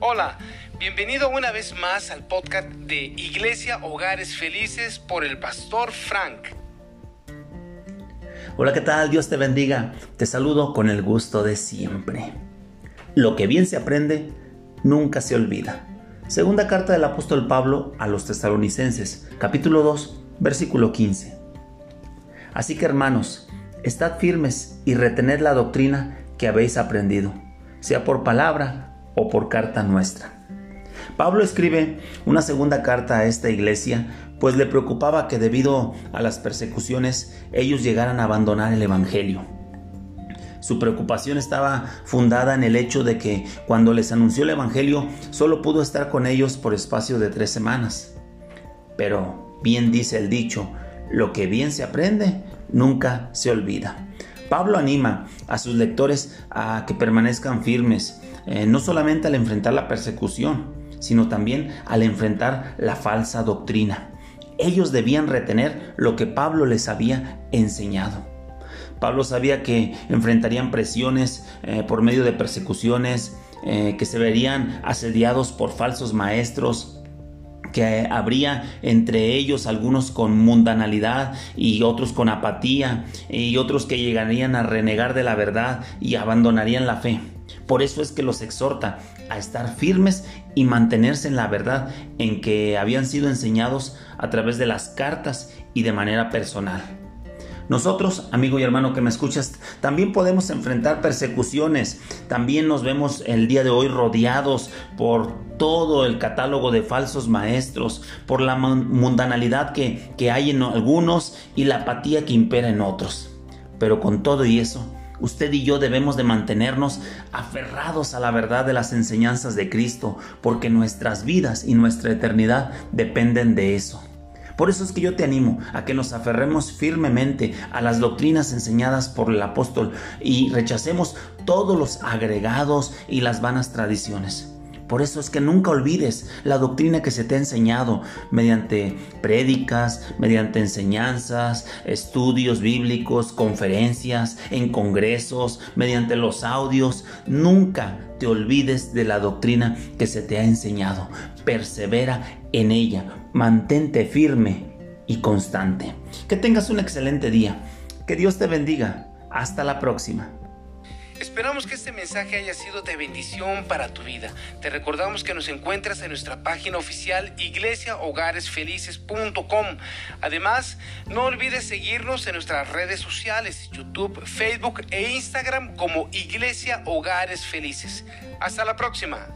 Hola, bienvenido una vez más al podcast de Iglesia Hogares Felices por el pastor Frank. Hola, ¿qué tal? Dios te bendiga. Te saludo con el gusto de siempre. Lo que bien se aprende, nunca se olvida. Segunda carta del apóstol Pablo a los tesalonicenses, capítulo 2, versículo 15. Así que hermanos, estad firmes y retened la doctrina que habéis aprendido, sea por palabra o por carta nuestra. Pablo escribe una segunda carta a esta iglesia, pues le preocupaba que debido a las persecuciones ellos llegaran a abandonar el Evangelio. Su preocupación estaba fundada en el hecho de que cuando les anunció el Evangelio solo pudo estar con ellos por espacio de tres semanas. Pero bien dice el dicho, lo que bien se aprende nunca se olvida. Pablo anima a sus lectores a que permanezcan firmes, eh, no solamente al enfrentar la persecución, sino también al enfrentar la falsa doctrina. Ellos debían retener lo que Pablo les había enseñado. Pablo sabía que enfrentarían presiones eh, por medio de persecuciones, eh, que se verían asediados por falsos maestros, que habría entre ellos algunos con mundanalidad y otros con apatía y otros que llegarían a renegar de la verdad y abandonarían la fe. Por eso es que los exhorta a estar firmes y mantenerse en la verdad en que habían sido enseñados a través de las cartas y de manera personal. Nosotros, amigo y hermano que me escuchas, también podemos enfrentar persecuciones. También nos vemos el día de hoy rodeados por todo el catálogo de falsos maestros, por la mundanalidad que, que hay en algunos y la apatía que impera en otros. Pero con todo y eso, usted y yo debemos de mantenernos aferrados a la verdad de las enseñanzas de Cristo, porque nuestras vidas y nuestra eternidad dependen de eso. Por eso es que yo te animo a que nos aferremos firmemente a las doctrinas enseñadas por el apóstol y rechacemos todos los agregados y las vanas tradiciones. Por eso es que nunca olvides la doctrina que se te ha enseñado mediante prédicas, mediante enseñanzas, estudios bíblicos, conferencias, en congresos, mediante los audios. Nunca te olvides de la doctrina que se te ha enseñado. Persevera en ella. Mantente firme y constante. Que tengas un excelente día. Que Dios te bendiga. Hasta la próxima. Esperamos que este mensaje haya sido de bendición para tu vida. Te recordamos que nos encuentras en nuestra página oficial iglesiahogaresfelices.com. Además, no olvides seguirnos en nuestras redes sociales, YouTube, Facebook e Instagram como Iglesia Hogares Felices. Hasta la próxima.